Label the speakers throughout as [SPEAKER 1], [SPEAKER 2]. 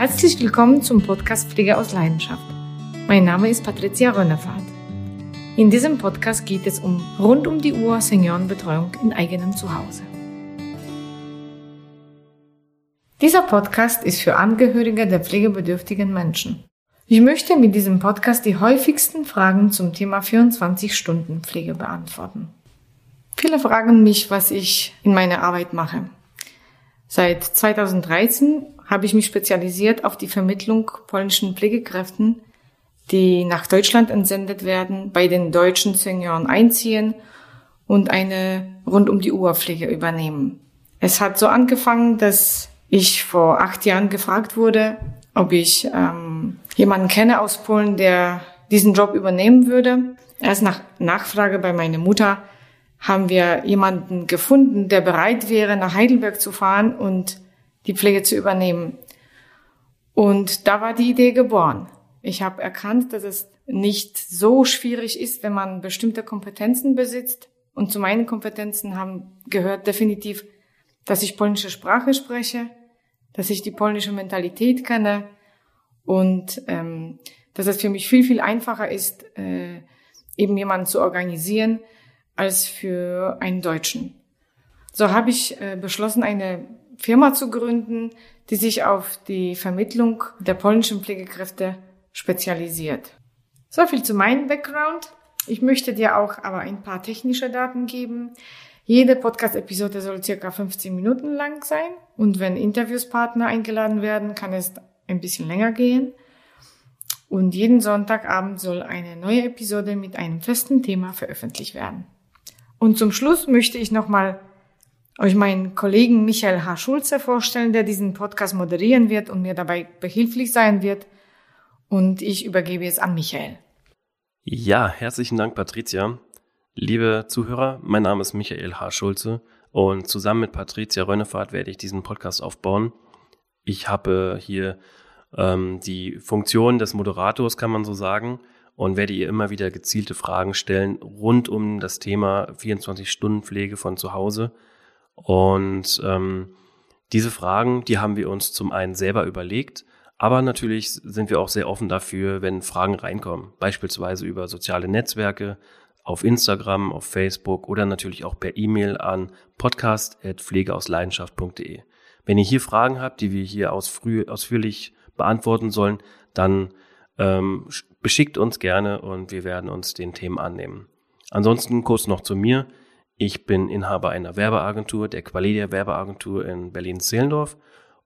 [SPEAKER 1] Herzlich willkommen zum Podcast Pflege aus Leidenschaft. Mein Name ist Patricia Rönnefahrt. In diesem Podcast geht es um rund um die Uhr Seniorenbetreuung in eigenem Zuhause. Dieser Podcast ist für Angehörige der pflegebedürftigen Menschen. Ich möchte mit diesem Podcast die häufigsten Fragen zum Thema 24-Stunden-Pflege beantworten. Viele fragen mich, was ich in meiner Arbeit mache. Seit 2013 habe ich mich spezialisiert auf die Vermittlung polnischen Pflegekräften, die nach Deutschland entsendet werden, bei den deutschen Senioren einziehen und eine rund um die Uhr Pflege übernehmen. Es hat so angefangen, dass ich vor acht Jahren gefragt wurde, ob ich ähm, jemanden kenne aus Polen, der diesen Job übernehmen würde. Erst nach Nachfrage bei meiner Mutter haben wir jemanden gefunden, der bereit wäre, nach Heidelberg zu fahren und die Pflege zu übernehmen. Und da war die Idee geboren. Ich habe erkannt, dass es nicht so schwierig ist, wenn man bestimmte Kompetenzen besitzt. Und zu meinen Kompetenzen haben gehört definitiv, dass ich polnische Sprache spreche, dass ich die polnische Mentalität kenne und ähm, dass es für mich viel, viel einfacher ist, äh, eben jemanden zu organisieren, als für einen Deutschen. So habe ich äh, beschlossen, eine Firma zu gründen, die sich auf die Vermittlung der polnischen Pflegekräfte spezialisiert. So viel zu meinem Background. Ich möchte dir auch aber ein paar technische Daten geben. Jede Podcast-Episode soll circa 15 Minuten lang sein und wenn Interviewspartner eingeladen werden, kann es ein bisschen länger gehen. Und jeden Sonntagabend soll eine neue Episode mit einem festen Thema veröffentlicht werden. Und zum Schluss möchte ich nochmal euch meinen Kollegen Michael H. Schulze vorstellen, der diesen Podcast moderieren wird und mir dabei behilflich sein wird. Und ich übergebe es an Michael.
[SPEAKER 2] Ja, herzlichen Dank, Patricia. Liebe Zuhörer, mein Name ist Michael H. Schulze und zusammen mit Patricia Rönnefahrt werde ich diesen Podcast aufbauen. Ich habe hier ähm, die Funktion des Moderators, kann man so sagen, und werde ihr immer wieder gezielte Fragen stellen rund um das Thema 24-Stunden-Pflege von zu Hause. Und ähm, diese Fragen, die haben wir uns zum einen selber überlegt, aber natürlich sind wir auch sehr offen dafür, wenn Fragen reinkommen, beispielsweise über soziale Netzwerke, auf Instagram, auf Facebook oder natürlich auch per E-Mail an podcast.pflegeausleidenschaft.de. Wenn ihr hier Fragen habt, die wir hier ausführlich beantworten sollen, dann ähm, beschickt uns gerne und wir werden uns den Themen annehmen. Ansonsten kurz noch zu mir. Ich bin Inhaber einer Werbeagentur, der Qualia Werbeagentur in Berlin-Zehlendorf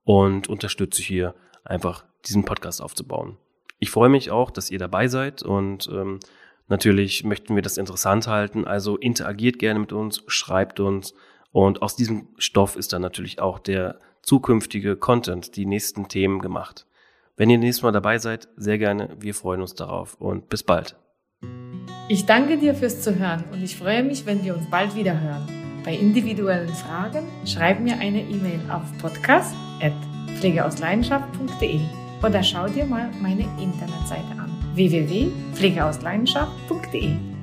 [SPEAKER 2] und unterstütze hier einfach diesen Podcast aufzubauen. Ich freue mich auch, dass ihr dabei seid und ähm, natürlich möchten wir das interessant halten. Also interagiert gerne mit uns, schreibt uns und aus diesem Stoff ist dann natürlich auch der zukünftige Content, die nächsten Themen gemacht. Wenn ihr nächstes Mal dabei seid, sehr gerne. Wir freuen uns darauf und bis bald.
[SPEAKER 1] Ich danke dir fürs Zuhören und ich freue mich, wenn wir uns bald wieder hören. Bei individuellen Fragen schreib mir eine E-Mail auf podcast.pflegeausleidenschaft.de oder schau dir mal meine Internetseite an www.pflegeausleidenschaft.de.